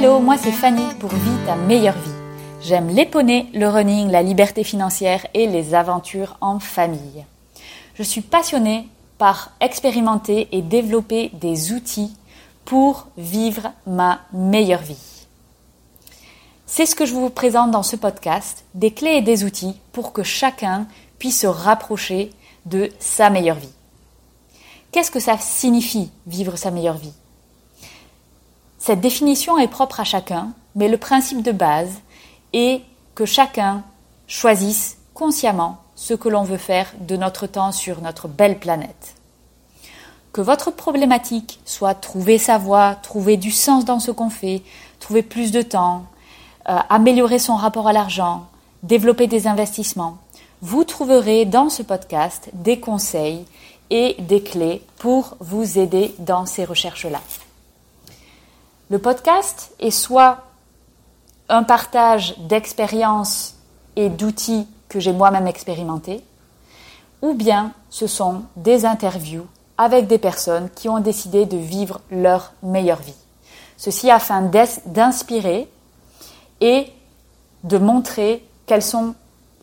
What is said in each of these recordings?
Hello, moi c'est Fanny pour Vie ta meilleure vie. J'aime les poneys, le running, la liberté financière et les aventures en famille. Je suis passionnée par expérimenter et développer des outils pour vivre ma meilleure vie. C'est ce que je vous présente dans ce podcast, des clés et des outils pour que chacun puisse se rapprocher de sa meilleure vie. Qu'est-ce que ça signifie vivre sa meilleure vie? Cette définition est propre à chacun, mais le principe de base est que chacun choisisse consciemment ce que l'on veut faire de notre temps sur notre belle planète. Que votre problématique soit trouver sa voie, trouver du sens dans ce qu'on fait, trouver plus de temps, euh, améliorer son rapport à l'argent, développer des investissements, vous trouverez dans ce podcast des conseils et des clés pour vous aider dans ces recherches-là. Le podcast est soit un partage d'expériences et d'outils que j'ai moi-même expérimentés, ou bien ce sont des interviews avec des personnes qui ont décidé de vivre leur meilleure vie. Ceci afin d'inspirer et de montrer quels sont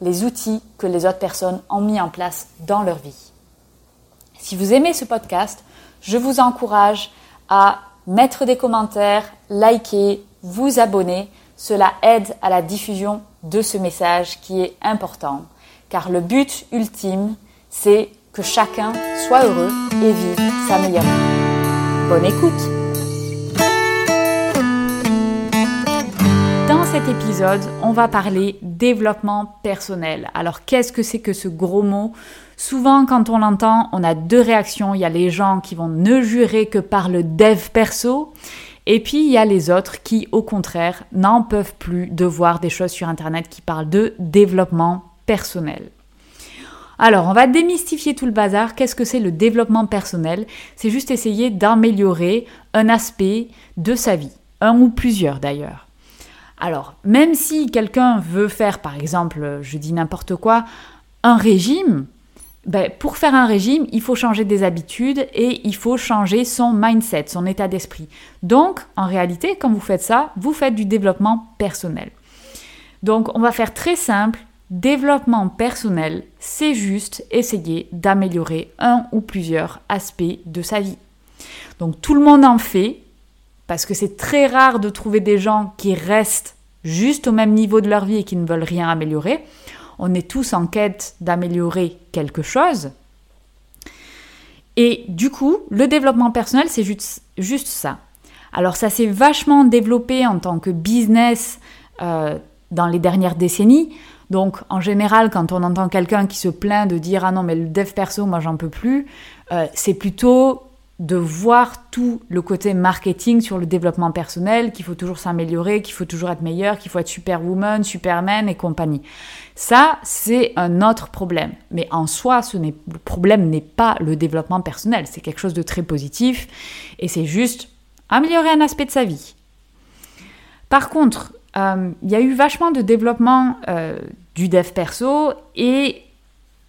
les outils que les autres personnes ont mis en place dans leur vie. Si vous aimez ce podcast, je vous encourage à mettre des commentaires, liker, vous abonner. Cela aide à la diffusion de ce message qui est important. Car le but ultime, c'est que chacun soit heureux et vive sa meilleure vie. Bonne écoute cet épisode, on va parler développement personnel. Alors qu'est-ce que c'est que ce gros mot? Souvent, quand on l'entend, on a deux réactions. Il y a les gens qui vont ne jurer que par le dev perso. Et puis, il y a les autres qui, au contraire, n'en peuvent plus de voir des choses sur Internet qui parlent de développement personnel. Alors, on va démystifier tout le bazar. Qu'est-ce que c'est le développement personnel? C'est juste essayer d'améliorer un aspect de sa vie, un ou plusieurs d'ailleurs. Alors, même si quelqu'un veut faire, par exemple, je dis n'importe quoi, un régime, ben, pour faire un régime, il faut changer des habitudes et il faut changer son mindset, son état d'esprit. Donc, en réalité, quand vous faites ça, vous faites du développement personnel. Donc, on va faire très simple. Développement personnel, c'est juste essayer d'améliorer un ou plusieurs aspects de sa vie. Donc, tout le monde en fait, parce que c'est très rare de trouver des gens qui restent juste au même niveau de leur vie et qui ne veulent rien améliorer on est tous en quête d'améliorer quelque chose. Et du coup, le développement personnel, c'est juste, ça. Alors ça s'est vachement développé en tant que business euh, dans les dernières décennies. Donc en général, quand on entend quelqu'un qui se plaint de dire ah non mais le dev perso, moi j'en peux plus, euh, c'est plutôt de voir tout le côté marketing sur le développement personnel, qu'il faut toujours s'améliorer, qu'il faut toujours être meilleur, qu'il faut être superwoman, superman et compagnie. Ça, c'est un autre problème. Mais en soi, ce le problème n'est pas le développement personnel. C'est quelque chose de très positif et c'est juste améliorer un aspect de sa vie. Par contre, euh, il y a eu vachement de développement euh, du dev perso et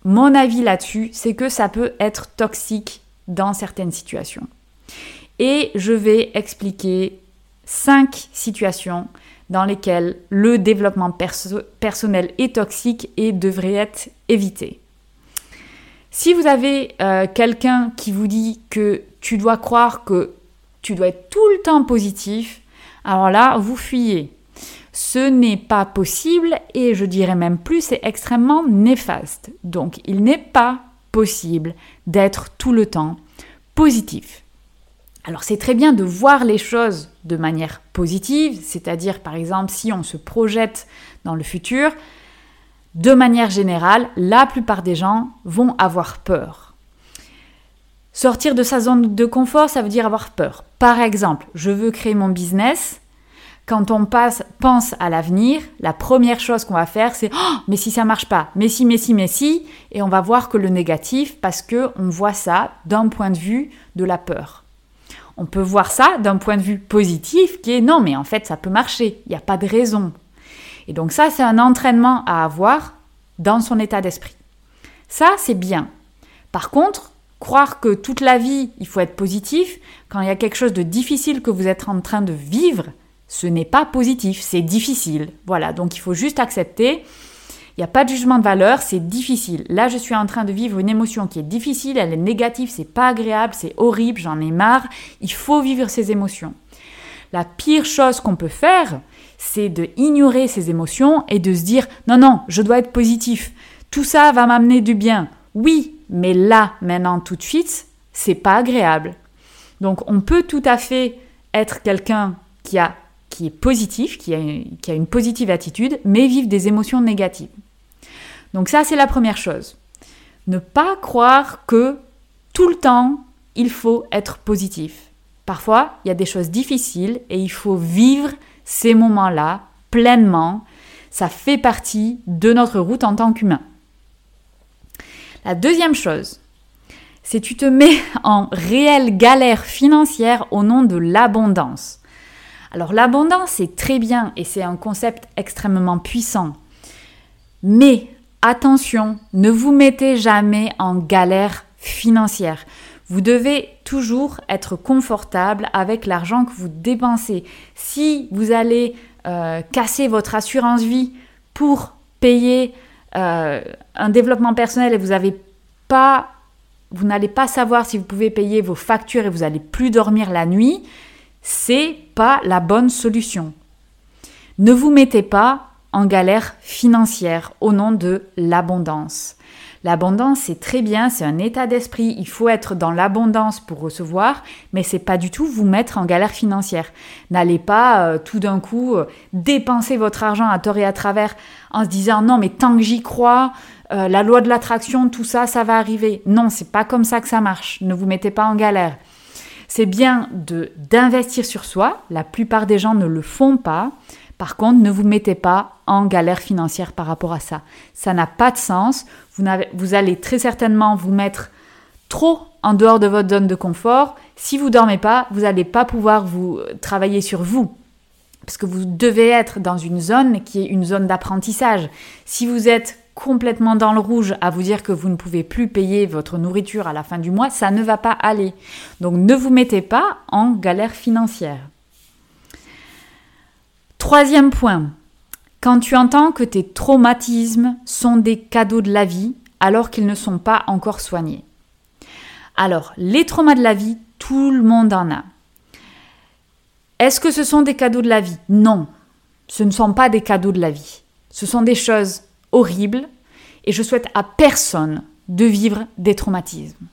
mon avis là-dessus, c'est que ça peut être toxique dans certaines situations. Et je vais expliquer cinq situations dans lesquelles le développement personnel est toxique et devrait être évité. Si vous avez euh, quelqu'un qui vous dit que tu dois croire que tu dois être tout le temps positif, alors là, vous fuyez. Ce n'est pas possible et je dirais même plus, c'est extrêmement néfaste. Donc, il n'est pas possible d'être tout le temps positif. Alors c'est très bien de voir les choses de manière positive, c'est-à-dire par exemple si on se projette dans le futur, de manière générale, la plupart des gens vont avoir peur. Sortir de sa zone de confort, ça veut dire avoir peur. Par exemple, je veux créer mon business, quand on pense à l'avenir, la première chose qu'on va faire, c'est oh, mais si ça marche pas, mais si, mais si, mais si, et on va voir que le négatif parce que on voit ça d'un point de vue de la peur. On peut voir ça d'un point de vue positif qui est non, mais en fait ça peut marcher, il n'y a pas de raison. Et donc ça, c'est un entraînement à avoir dans son état d'esprit. Ça, c'est bien. Par contre, croire que toute la vie, il faut être positif, quand il y a quelque chose de difficile que vous êtes en train de vivre, Ce n'est pas positif, c'est difficile. Voilà, donc il faut juste accepter. Il n'y a pas de jugement de valeur, c'est difficile. Là, je suis en train de vivre une émotion qui est difficile, elle est négative, c'est pas agréable, c'est horrible, j'en ai marre. Il faut vivre ces émotions. La pire chose qu'on peut faire, c'est de ignorer ces émotions et de se dire non non, je dois être positif. Tout ça va m'amener du bien. Oui, mais là, maintenant, tout de suite, c'est pas agréable. Donc, on peut tout à fait être quelqu'un qui a qui est positif, qui a, une positive attitude, mais vivre des émotions négatives. Donc ça, c'est la première chose. Ne pas croire que tout le temps, il faut être positif. Parfois, il y a des choses difficiles et il faut vivre ces moments-là pleinement. Ça fait partie de notre route en tant qu'humain. La deuxième chose, c'est tu te mets en réelle galère financière au nom de l'abondance. Alors l'abondance, c'est très bien et c'est un concept extrêmement puissant. Mais attention, ne vous mettez jamais en galère financière. Vous devez toujours être confortable avec l'argent que vous dépensez. Si vous allez euh, casser votre assurance vie pour payer euh, un développement personnel et vous pas, vous n'allez pas savoir si vous pouvez payer vos factures et vous n'allez plus dormir la nuit, c'est pas la bonne solution. Ne vous mettez pas en galère financière au nom de l'abondance. L'abondance, c'est très bien, c'est un état d'esprit. Il faut être dans l'abondance pour recevoir, mais c'est pas du tout vous mettre en galère financière. N'allez pas euh, tout d'un coup euh, dépenser votre argent à tort et à travers en se disant non, mais tant que j'y crois, euh, la loi de l'attraction, tout ça, ça va arriver. Non, c'est pas comme ça que ça marche. Ne vous mettez pas en galère. C'est bien de d'investir sur soi. La plupart des gens ne le font pas. Par contre, ne vous mettez pas en galère financière par rapport à ça. Ça n'a pas de sens. Vous, vous, allez très certainement vous mettre trop en dehors de votre zone de confort. Si vous dormez pas, vous n'allez pas pouvoir vous euh, travailler sur vous. Parce que vous devez être dans une zone qui est une zone d'apprentissage. Si vous êtes complètement dans le rouge à vous dire que vous ne pouvez plus payer votre nourriture à la fin du mois, ça ne va pas aller. Donc ne vous mettez pas en galère financière. Troisième point, quand tu entends que tes traumatismes sont des cadeaux de la vie alors qu'ils ne sont pas encore soignés. Alors, les traumas de la vie, tout le monde en a. Est-ce que ce sont des cadeaux de la vie? Non, ce ne sont pas des cadeaux de la vie. Ce sont des choses horribles et je souhaite à personne de vivre des traumatismes.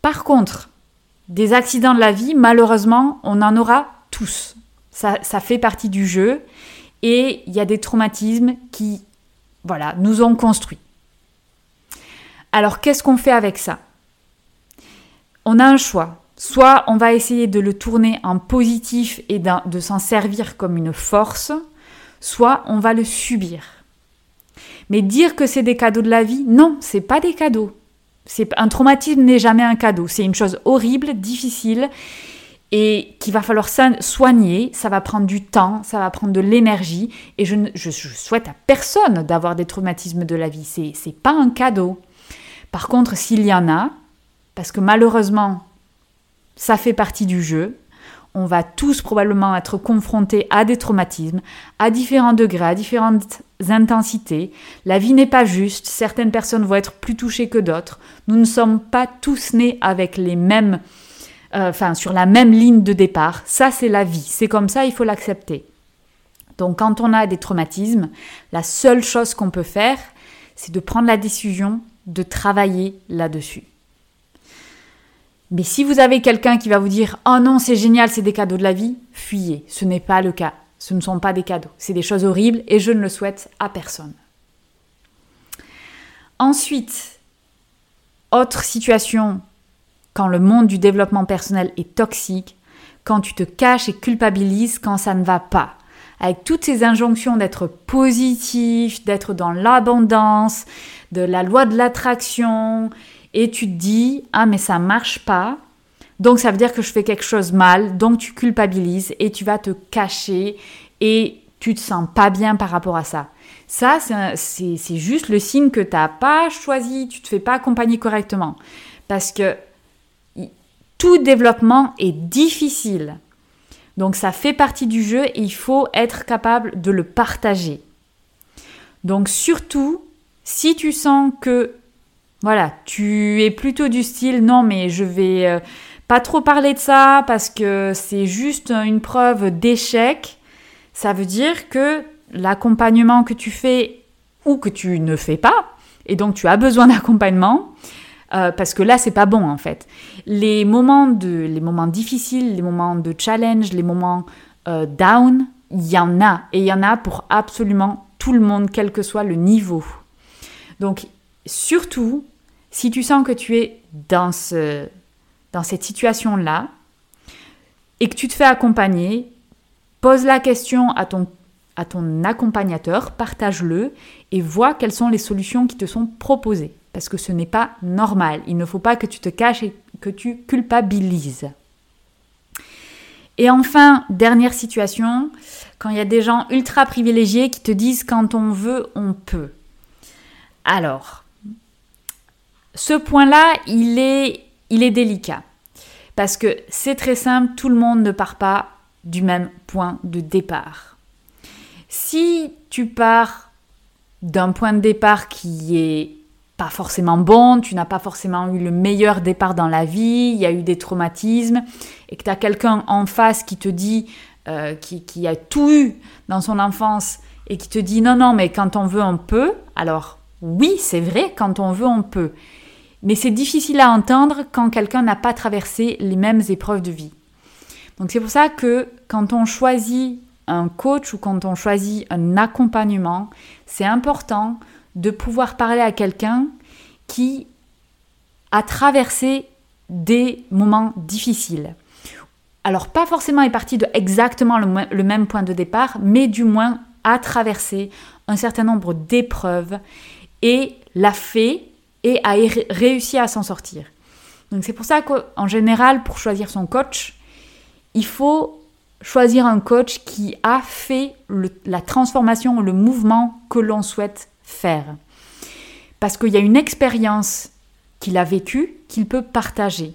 Par contre, des accidents de la vie, malheureusement, on en aura tous. Ça, fait partie du jeu et il y a des traumatismes qui, voilà, nous ont construits. Alors, qu'est-ce qu'on fait avec ça? On a un choix. Soit on va essayer de le tourner en positif et de s'en servir comme une force, soit on va le subir. Mais dire que c'est des cadeaux de la vie, non, c'est pas des cadeaux. C'est un traumatisme n'est jamais un cadeau. C'est une chose horrible, difficile et qu'il va falloir soigner, ça va prendre du temps, ça va prendre de l'énergie, et je, je, souhaite à personne d'avoir des traumatismes de la vie, c'est, c'est pas un cadeau. Par contre, s'il y en a, parce que malheureusement, ça fait partie du jeu, on va tous probablement être confrontés à des traumatismes, à différents degrés, à différentes intensités. La vie n'est pas juste, certaines personnes vont être plus touchées que d'autres. Nous ne sommes pas tous nés avec les mêmes euh, enfin sur la même ligne de départ. Ça, c'est la vie. C'est comme ça, il faut l'accepter. Donc quand on a des traumatismes, la seule chose qu'on peut faire, c'est de prendre la décision de travailler là-dessus. Mais si vous avez quelqu'un qui va vous dire Oh non, c'est génial, c'est des cadeaux de la vie, fuyez. Ce n'est pas le cas. Ce ne sont pas des cadeaux. C'est des choses horribles et je ne le souhaite à personne. Ensuite, autre situation quand le monde du développement personnel est toxique, quand tu te caches et culpabilises quand ça ne va pas. Avec toutes ces injonctions d'être positif, d'être dans l'abondance, de la loi de l'attraction, et tu te dis ah mais ça marche pas, donc ça veut dire que je fais quelque chose mal, donc tu culpabilises et tu vas te cacher et tu te sens pas bien par rapport à ça. Ça, c'est juste le signe que tu n'as pas choisi, tu te fais pas accompagner correctement. Parce que tout développement est difficile. Donc ça fait partie du jeu et il faut être capable de le partager. Donc surtout, si tu sens que voilà, tu es plutôt du style non mais je vais euh, pas trop parler de ça parce que c'est juste une preuve d'échec, ça veut dire que l'accompagnement que tu fais ou que tu ne fais pas, et donc tu as besoin d'accompagnement, euh, parce que là c'est pas bon en fait. Les moments de, les moments difficiles, les moments de challenge, les moments euh, down, il y en a et il y en a pour absolument tout le monde, quel que soit le niveau. Donc surtout, si tu sens que tu es dans ce, dans cette situation là et que tu te fais accompagner, pose la question à ton à ton accompagnateur, partage-le et vois quelles sont les solutions qui te sont proposées. Parce que ce n'est pas normal. Il ne faut pas que tu te caches et que tu culpabilises. Et enfin, dernière situation, quand il y a des gens ultra privilégiés qui te disent quand on veut, on peut. Alors, ce point-là, il est, il est délicat. Parce que c'est très simple, tout le monde ne part pas du même point de départ. Si tu pars d'un point de départ qui est pas forcément bon, tu n'as pas forcément eu le meilleur départ dans la vie, il y a eu des traumatismes, et que tu as quelqu'un en face qui te dit, euh, qui, qui, a tout eu dans son enfance, et qui te dit non, non, mais quand on veut, on peut, alors oui, c'est vrai, quand on veut, on peut. Mais c'est difficile à entendre quand quelqu'un n'a pas traversé les mêmes épreuves de vie. Donc c'est pour ça que quand on choisit un coach ou quand on choisit un accompagnement, c'est important de pouvoir parler à quelqu'un qui a traversé des moments difficiles. Alors pas forcément est parti de exactement le, même point de départ, mais du moins a traversé un certain nombre d'épreuves et l'a fait et a réussi à s'en sortir. Donc c'est pour ça qu'en général, pour choisir son coach, il faut choisir un coach qui a fait la transformation, le mouvement que l'on souhaite faire. Parce qu'il y a une expérience qu'il a vécue qu'il peut partager.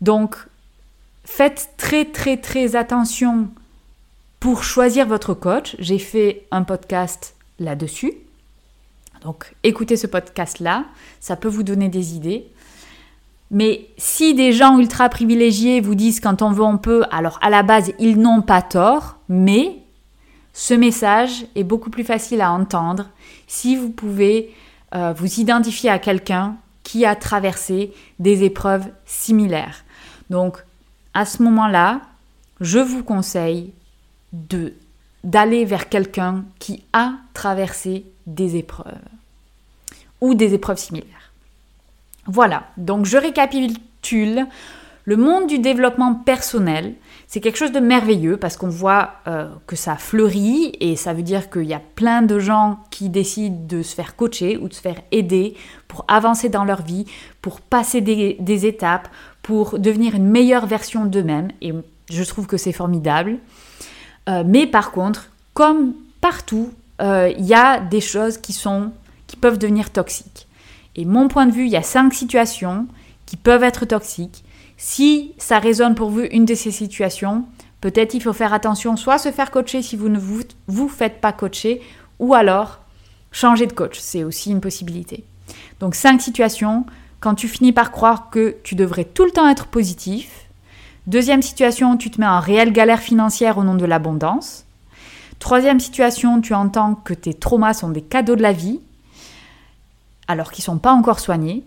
Donc, faites très très très attention pour choisir votre coach. J'ai fait un podcast là-dessus. Donc, écoutez ce podcast-là, ça peut vous donner des idées. Mais si des gens ultra privilégiés vous disent quand on veut on peut, alors à la base ils n'ont pas tort, mais ce message est beaucoup plus facile à entendre si vous pouvez euh, vous identifier à quelqu'un qui a traversé des épreuves similaires. Donc à ce moment-là, je vous conseille de d'aller vers quelqu'un qui a traversé des épreuves ou des épreuves similaires. Voilà, donc je récapitule. Le monde du développement personnel, c'est quelque chose de merveilleux parce qu'on voit euh, que ça fleurit et ça veut dire qu'il y a plein de gens qui décident de se faire coacher ou de se faire aider pour avancer dans leur vie, pour passer des, étapes, pour devenir une meilleure version d'eux-mêmes et je trouve que c'est formidable. Euh, mais par contre, comme partout, euh, il y a des choses qui peuvent devenir toxiques. Et mon point de vue, il y a cinq situations qui peuvent être toxiques. Si ça résonne pour vous une de ces situations, peut-être il faut faire attention, soit se faire coacher si vous ne vous, vous faites pas coacher, ou alors changer de coach. C'est aussi une possibilité. Donc cinq situations quand tu finis par croire que tu devrais tout le temps être positif. Deuxième situation, tu te mets en réelle galère financière au nom de l'abondance. Troisième situation, tu entends que tes traumas sont des cadeaux de la vie alors qu'ils ne sont pas encore soignés.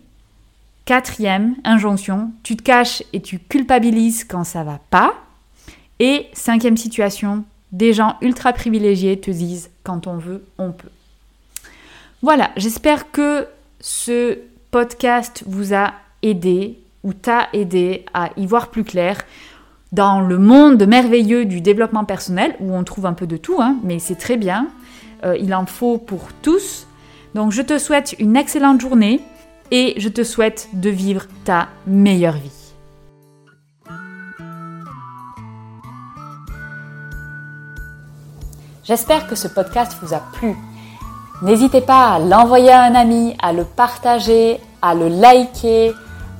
Quatrième injonction, tu te caches et tu culpabilises quand ça va pas. Et cinquième situation, des gens ultra privilégiés te disent quand on veut, on peut. Voilà, j'espère que ce podcast vous a aidé ou t'a aidé à y voir plus clair dans le monde merveilleux du développement personnel où on trouve un peu de tout, hein, mais c'est très bien. Euh, il en faut pour tous. Donc je te souhaite une excellente journée et je te souhaite de vivre ta meilleure vie. J'espère que ce podcast vous a plu. N'hésitez pas à l'envoyer à un ami, à le partager, à le liker,